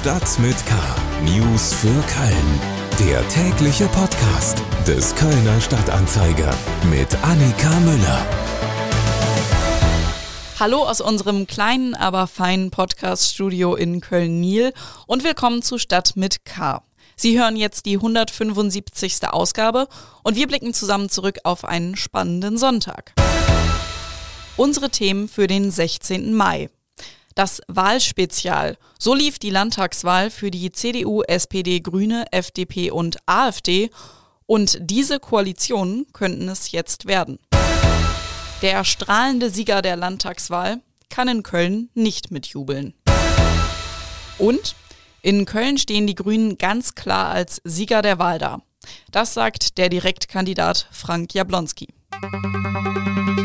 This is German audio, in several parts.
Stadt mit K. News für Köln. Der tägliche Podcast des Kölner Stadtanzeiger mit Annika Müller. Hallo aus unserem kleinen, aber feinen Podcast-Studio in Köln-Niel und willkommen zu Stadt mit K. Sie hören jetzt die 175. Ausgabe und wir blicken zusammen zurück auf einen spannenden Sonntag. Unsere Themen für den 16. Mai. Das Wahlspezial. So lief die Landtagswahl für die CDU, SPD, Grüne, FDP und AfD. Und diese Koalitionen könnten es jetzt werden. Der strahlende Sieger der Landtagswahl kann in Köln nicht mitjubeln. Und in Köln stehen die Grünen ganz klar als Sieger der Wahl da. Das sagt der Direktkandidat Frank Jablonski.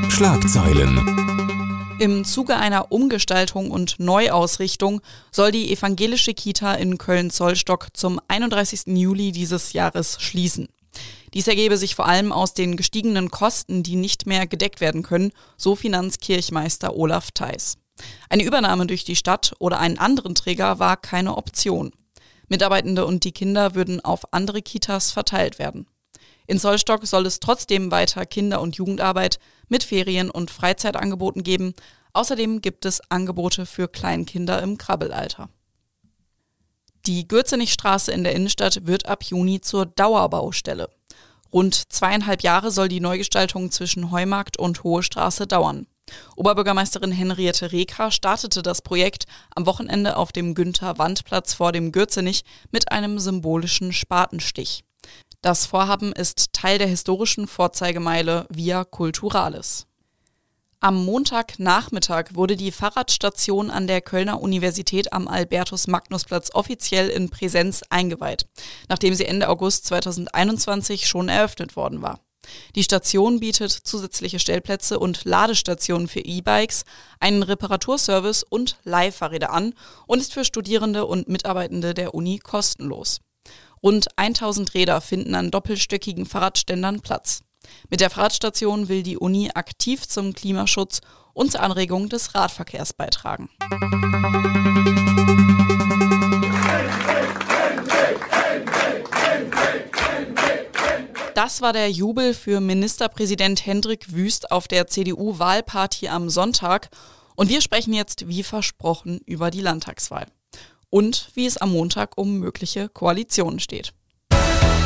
Schlagzeilen. Im Zuge einer Umgestaltung und Neuausrichtung soll die evangelische Kita in Köln-Zollstock zum 31. Juli dieses Jahres schließen. Dies ergebe sich vor allem aus den gestiegenen Kosten, die nicht mehr gedeckt werden können, so Finanzkirchmeister Olaf Theis. Eine Übernahme durch die Stadt oder einen anderen Träger war keine Option. Mitarbeitende und die Kinder würden auf andere Kitas verteilt werden. In Zollstock soll es trotzdem weiter Kinder- und Jugendarbeit mit Ferien- und Freizeitangeboten geben. Außerdem gibt es Angebote für Kleinkinder im Krabbelalter. Die Gürzenichstraße in der Innenstadt wird ab Juni zur Dauerbaustelle. Rund zweieinhalb Jahre soll die Neugestaltung zwischen Heumarkt und Hohe Straße dauern. Oberbürgermeisterin Henriette Reker startete das Projekt am Wochenende auf dem Günther-Wandplatz vor dem Gürzenich mit einem symbolischen Spatenstich. Das Vorhaben ist Teil der historischen Vorzeigemeile Via Culturalis. Am Montagnachmittag wurde die Fahrradstation an der Kölner Universität am Albertus-Magnus-Platz offiziell in Präsenz eingeweiht, nachdem sie Ende August 2021 schon eröffnet worden war. Die Station bietet zusätzliche Stellplätze und Ladestationen für E-Bikes, einen Reparaturservice und Leihfahrräder an und ist für Studierende und Mitarbeitende der Uni kostenlos. Rund 1000 Räder finden an doppelstöckigen Fahrradständern Platz. Mit der Fahrradstation will die Uni aktiv zum Klimaschutz und zur Anregung des Radverkehrs beitragen. Das war der Jubel für Ministerpräsident Hendrik Wüst auf der CDU-Wahlparty am Sonntag. Und wir sprechen jetzt, wie versprochen, über die Landtagswahl und wie es am Montag um mögliche Koalitionen steht.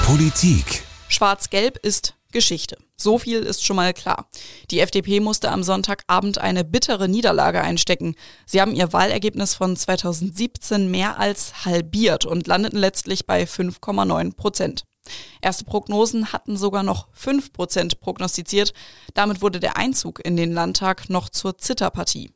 Politik. Schwarz-Gelb ist Geschichte. So viel ist schon mal klar. Die FDP musste am Sonntagabend eine bittere Niederlage einstecken. Sie haben ihr Wahlergebnis von 2017 mehr als halbiert und landeten letztlich bei 5,9 Prozent. Erste Prognosen hatten sogar noch 5 Prozent prognostiziert. Damit wurde der Einzug in den Landtag noch zur Zitterpartie.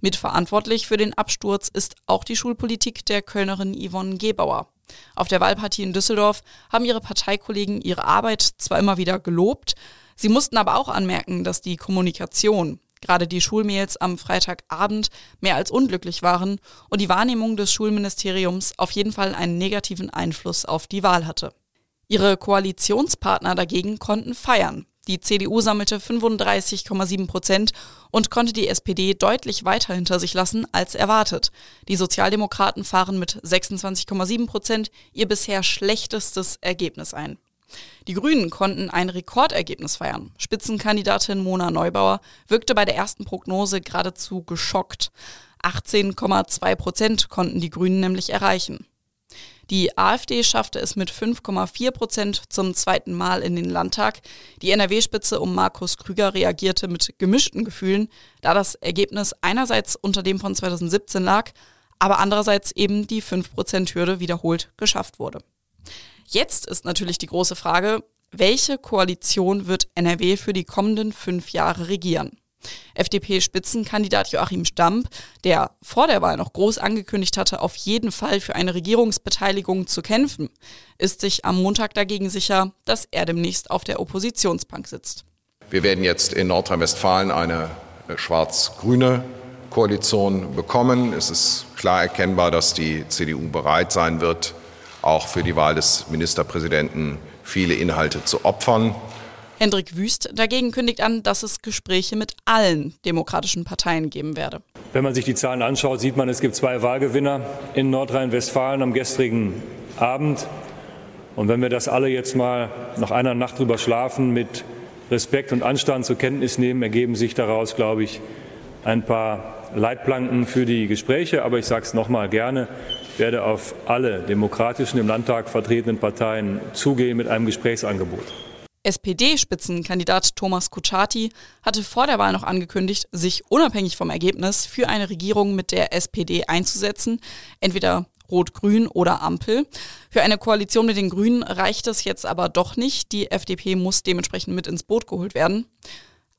Mitverantwortlich für den Absturz ist auch die Schulpolitik der Kölnerin Yvonne Gebauer. Auf der Wahlpartie in Düsseldorf haben ihre Parteikollegen ihre Arbeit zwar immer wieder gelobt, sie mussten aber auch anmerken, dass die Kommunikation, gerade die Schulmails am Freitagabend, mehr als unglücklich waren und die Wahrnehmung des Schulministeriums auf jeden Fall einen negativen Einfluss auf die Wahl hatte. Ihre Koalitionspartner dagegen konnten feiern. Die CDU sammelte 35,7 Prozent und konnte die SPD deutlich weiter hinter sich lassen als erwartet. Die Sozialdemokraten fahren mit 26,7 Prozent ihr bisher schlechtestes Ergebnis ein. Die Grünen konnten ein Rekordergebnis feiern. Spitzenkandidatin Mona Neubauer wirkte bei der ersten Prognose geradezu geschockt. 18,2 Prozent konnten die Grünen nämlich erreichen. Die AfD schaffte es mit 5,4 Prozent zum zweiten Mal in den Landtag. Die NRW-Spitze um Markus Krüger reagierte mit gemischten Gefühlen, da das Ergebnis einerseits unter dem von 2017 lag, aber andererseits eben die 5-Prozent-Hürde wiederholt geschafft wurde. Jetzt ist natürlich die große Frage, welche Koalition wird NRW für die kommenden fünf Jahre regieren? FDP-Spitzenkandidat Joachim Stamp, der vor der Wahl noch groß angekündigt hatte, auf jeden Fall für eine Regierungsbeteiligung zu kämpfen, ist sich am Montag dagegen sicher, dass er demnächst auf der Oppositionsbank sitzt. Wir werden jetzt in Nordrhein-Westfalen eine schwarz-grüne Koalition bekommen. Es ist klar erkennbar, dass die CDU bereit sein wird, auch für die Wahl des Ministerpräsidenten viele Inhalte zu opfern. Hendrik Wüst dagegen kündigt an, dass es Gespräche mit allen demokratischen Parteien geben werde. Wenn man sich die Zahlen anschaut, sieht man, es gibt zwei Wahlgewinner in Nordrhein-Westfalen am gestrigen Abend. Und wenn wir das alle jetzt mal nach einer Nacht drüber schlafen, mit Respekt und Anstand zur Kenntnis nehmen, ergeben sich daraus, glaube ich, ein paar Leitplanken für die Gespräche. Aber ich sage es noch mal gerne, ich werde auf alle demokratischen im Landtag vertretenen Parteien zugehen mit einem Gesprächsangebot. SPD-Spitzenkandidat Thomas Kutschaty hatte vor der Wahl noch angekündigt, sich unabhängig vom Ergebnis für eine Regierung mit der SPD einzusetzen, entweder Rot-Grün oder Ampel. Für eine Koalition mit den Grünen reicht es jetzt aber doch nicht. Die FDP muss dementsprechend mit ins Boot geholt werden.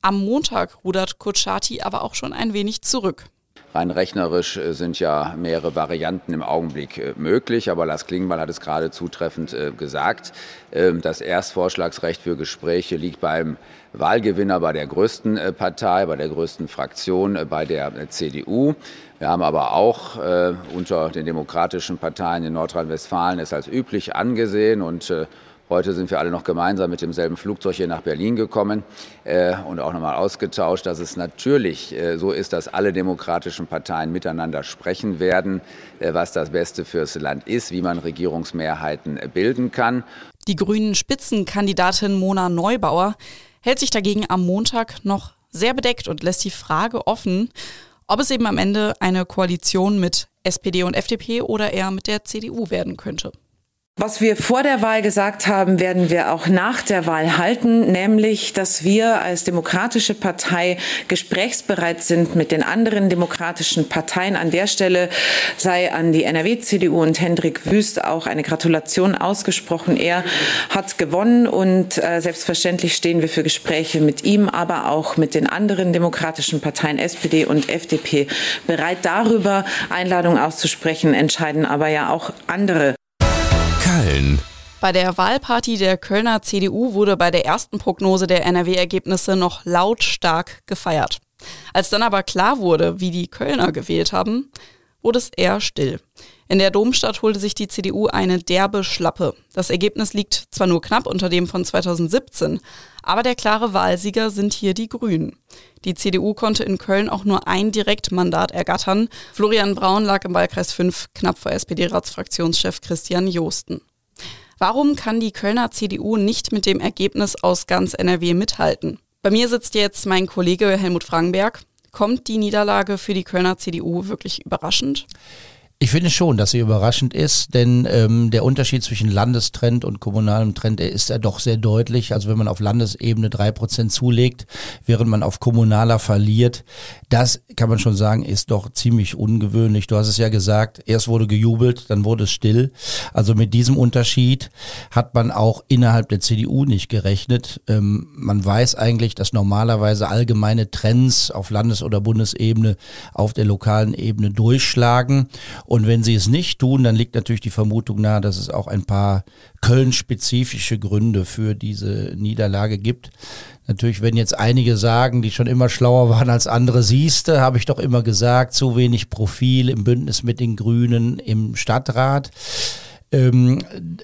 Am Montag rudert Kutschaty aber auch schon ein wenig zurück. Rein rechnerisch äh, sind ja mehrere Varianten im Augenblick äh, möglich, aber Lars Klingbeil hat es gerade zutreffend äh, gesagt. Ähm, das Erstvorschlagsrecht für Gespräche liegt beim Wahlgewinner bei der größten Partei, bei der größten Fraktion, bei der CDU. Wir haben aber auch unter den demokratischen Parteien in Nordrhein-Westfalen es als üblich angesehen und Heute sind wir alle noch gemeinsam mit demselben Flugzeug hier nach Berlin gekommen äh, und auch nochmal ausgetauscht, dass es natürlich äh, so ist, dass alle demokratischen Parteien miteinander sprechen werden, äh, was das Beste fürs Land ist, wie man Regierungsmehrheiten bilden kann. Die grünen Spitzenkandidatin Mona Neubauer hält sich dagegen am Montag noch sehr bedeckt und lässt die Frage offen, ob es eben am Ende eine Koalition mit SPD und FDP oder eher mit der CDU werden könnte. Was wir vor der Wahl gesagt haben, werden wir auch nach der Wahl halten, nämlich, dass wir als demokratische Partei gesprächsbereit sind mit den anderen demokratischen Parteien. An der Stelle sei an die NRW-CDU und Hendrik Wüst auch eine Gratulation ausgesprochen. Er hat gewonnen und äh, selbstverständlich stehen wir für Gespräche mit ihm, aber auch mit den anderen demokratischen Parteien SPD und FDP bereit, darüber Einladungen auszusprechen, entscheiden aber ja auch andere. Köln. Bei der Wahlparty der Kölner CDU wurde bei der ersten Prognose der NRW-Ergebnisse noch lautstark gefeiert. Als dann aber klar wurde, wie die Kölner gewählt haben, wurde es eher still. In der Domstadt holte sich die CDU eine derbe Schlappe. Das Ergebnis liegt zwar nur knapp unter dem von 2017, aber der klare Wahlsieger sind hier die Grünen. Die CDU konnte in Köln auch nur ein Direktmandat ergattern. Florian Braun lag im Wahlkreis 5 knapp vor SPD-Ratsfraktionschef Christian Joosten. Warum kann die Kölner CDU nicht mit dem Ergebnis aus ganz NRW mithalten? Bei mir sitzt jetzt mein Kollege Helmut Frankenberg. Kommt die Niederlage für die Kölner CDU wirklich überraschend? Ich finde schon, dass sie überraschend ist, denn ähm, der Unterschied zwischen Landestrend und kommunalem Trend ist ja doch sehr deutlich. Also wenn man auf Landesebene drei Prozent zulegt, während man auf kommunaler verliert, das kann man schon sagen, ist doch ziemlich ungewöhnlich. Du hast es ja gesagt, erst wurde gejubelt, dann wurde es still. Also mit diesem Unterschied hat man auch innerhalb der CDU nicht gerechnet. Ähm, man weiß eigentlich, dass normalerweise allgemeine Trends auf Landes- oder Bundesebene auf der lokalen Ebene durchschlagen. Und wenn sie es nicht tun, dann liegt natürlich die Vermutung nahe, dass es auch ein paar Köln-spezifische Gründe für diese Niederlage gibt. Natürlich, wenn jetzt einige sagen, die schon immer schlauer waren als andere, siehste, habe ich doch immer gesagt, zu wenig Profil im Bündnis mit den Grünen im Stadtrat. Ähm,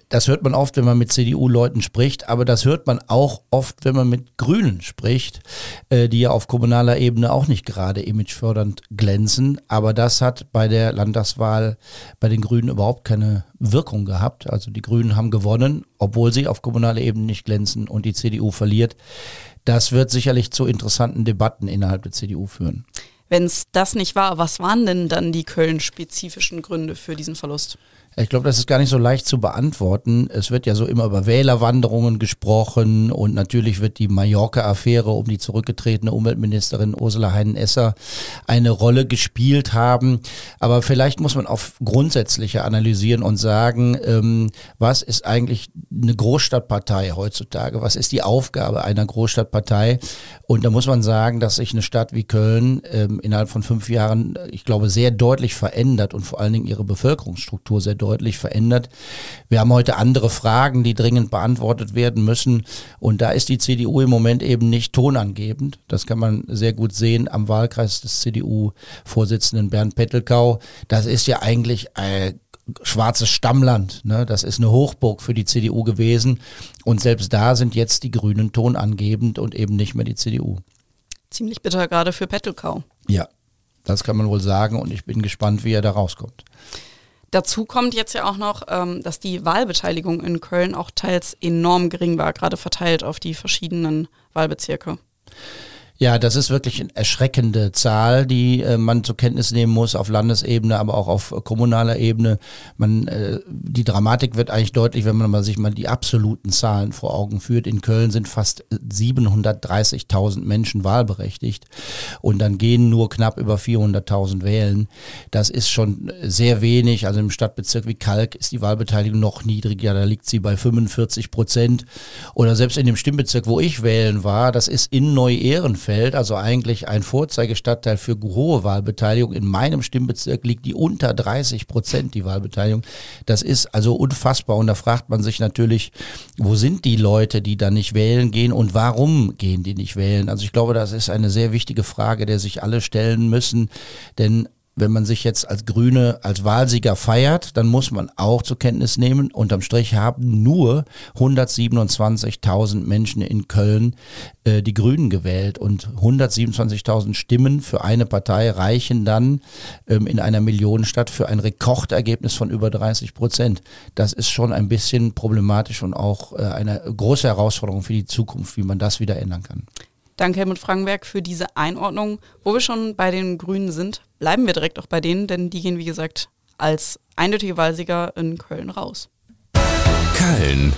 das hört man oft, wenn man mit CDU-Leuten spricht, aber das hört man auch oft, wenn man mit Grünen spricht, äh, die ja auf kommunaler Ebene auch nicht gerade imagefördernd glänzen. Aber das hat bei der Landtagswahl bei den Grünen überhaupt keine Wirkung gehabt. Also die Grünen haben gewonnen, obwohl sie auf kommunaler Ebene nicht glänzen und die CDU verliert. Das wird sicherlich zu interessanten Debatten innerhalb der CDU führen. Wenn es das nicht war, was waren denn dann die Köln-spezifischen Gründe für diesen Verlust? Ich glaube, das ist gar nicht so leicht zu beantworten. Es wird ja so immer über Wählerwanderungen gesprochen und natürlich wird die Mallorca-Affäre um die zurückgetretene Umweltministerin Ursula Heinen-Esser eine Rolle gespielt haben. Aber vielleicht muss man auf grundsätzlicher analysieren und sagen, ähm, was ist eigentlich eine Großstadtpartei heutzutage? Was ist die Aufgabe einer Großstadtpartei? Und da muss man sagen, dass sich eine Stadt wie Köln ähm, innerhalb von fünf Jahren, ich glaube, sehr deutlich verändert und vor allen Dingen ihre Bevölkerungsstruktur sehr deutlich verändert. Wir haben heute andere Fragen, die dringend beantwortet werden müssen. Und da ist die CDU im Moment eben nicht tonangebend. Das kann man sehr gut sehen am Wahlkreis des CDU-Vorsitzenden Bernd Pettelkau. Das ist ja eigentlich äh, schwarzes Stammland. Ne? Das ist eine Hochburg für die CDU gewesen. Und selbst da sind jetzt die Grünen tonangebend und eben nicht mehr die CDU. Ziemlich bitter gerade für Pettelkau. Ja, das kann man wohl sagen und ich bin gespannt, wie er da rauskommt. Dazu kommt jetzt ja auch noch, ähm, dass die Wahlbeteiligung in Köln auch teils enorm gering war, gerade verteilt auf die verschiedenen Wahlbezirke. Ja, das ist wirklich eine erschreckende Zahl, die äh, man zur Kenntnis nehmen muss auf Landesebene, aber auch auf kommunaler Ebene. Man, äh, die Dramatik wird eigentlich deutlich, wenn man mal sich mal die absoluten Zahlen vor Augen führt. In Köln sind fast 730.000 Menschen wahlberechtigt und dann gehen nur knapp über 400.000 wählen. Das ist schon sehr wenig. Also im Stadtbezirk wie Kalk ist die Wahlbeteiligung noch niedriger. Da liegt sie bei 45 Prozent. Oder selbst in dem Stimmbezirk, wo ich wählen war, das ist in Neu-Ehrenfeld Bielefeld, also eigentlich ein Vorzeigestadtteil für hohe Wahlbeteiligung. In meinem Stimmbezirk liegt die unter 30 Prozent, die Wahlbeteiligung. Das ist also unfassbar. Und da fragt man sich natürlich, wo sind die Leute, die da nicht wählen gehen und warum gehen die nicht wählen? Also ich glaube, das ist eine sehr wichtige Frage, der sich alle stellen müssen. Denn wenn man sich jetzt als Grüne als Wahlsieger feiert, dann muss man auch zur Kenntnis nehmen, unterm Strich haben nur 127.000 Menschen in Köln äh, die Grünen gewählt und 127.000 Stimmen für eine Partei reichen dann ähm, in einer Millionenstadt für ein Rekordergebnis von über 30 Prozent. Das ist schon ein bisschen problematisch und auch äh, eine große Herausforderung für die Zukunft, wie man das wieder ändern kann. Danke, Helmut Frankenberg, für diese Einordnung. Wo wir schon bei den Grünen sind, bleiben wir direkt auch bei denen, denn die gehen, wie gesagt, als eindeutige Wahlsieger in Köln raus. Köln.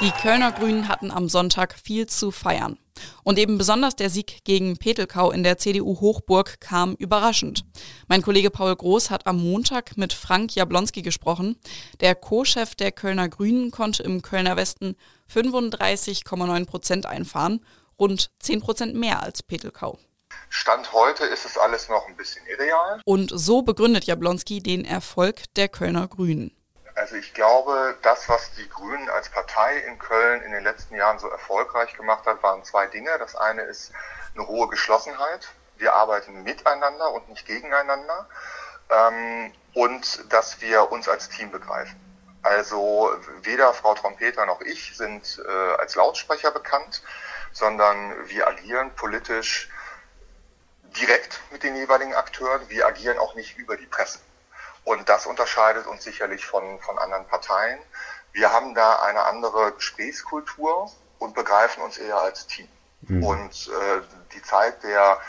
Die Kölner Grünen hatten am Sonntag viel zu feiern. Und eben besonders der Sieg gegen Petelkau in der CDU-Hochburg kam überraschend. Mein Kollege Paul Groß hat am Montag mit Frank Jablonski gesprochen. Der Co-Chef der Kölner Grünen konnte im Kölner Westen 35,9 Prozent einfahren, rund 10 Prozent mehr als Petelkau. Stand heute ist es alles noch ein bisschen irreal. Und so begründet Jablonski den Erfolg der Kölner Grünen. Also ich glaube, das, was die Grünen als Partei in Köln in den letzten Jahren so erfolgreich gemacht hat, waren zwei Dinge. Das eine ist eine hohe Geschlossenheit. Wir arbeiten miteinander und nicht gegeneinander. Ähm, und dass wir uns als Team begreifen. Also weder Frau Trompeter noch ich sind äh, als Lautsprecher bekannt, sondern wir agieren politisch direkt mit den jeweiligen Akteuren. Wir agieren auch nicht über die Presse. Und das unterscheidet uns sicherlich von, von anderen Parteien. Wir haben da eine andere Gesprächskultur und begreifen uns eher als Team. Mhm. Und äh, die Zeit der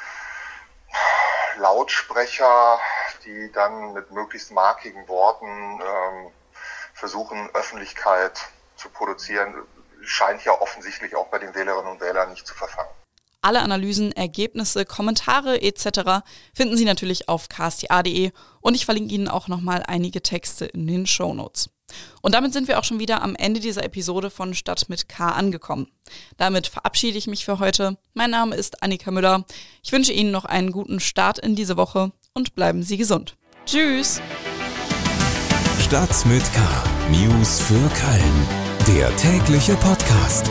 Lautsprecher, die dann mit möglichst markigen Worten ähm, versuchen, Öffentlichkeit zu produzieren, scheint ja offensichtlich auch bei den Wählerinnen und Wählern nicht zu verfangen. Alle Analysen, Ergebnisse, Kommentare etc. finden Sie natürlich auf ksta.de und ich verlinke Ihnen auch nochmal einige Texte in den Show Notes. Und damit sind wir auch schon wieder am Ende dieser Episode von Stadt mit K angekommen. Damit verabschiede ich mich für heute. Mein Name ist Annika Müller. Ich wünsche Ihnen noch einen guten Start in diese Woche und bleiben Sie gesund. Tschüss! Stadt mit K. News für Köln. Der tägliche Podcast.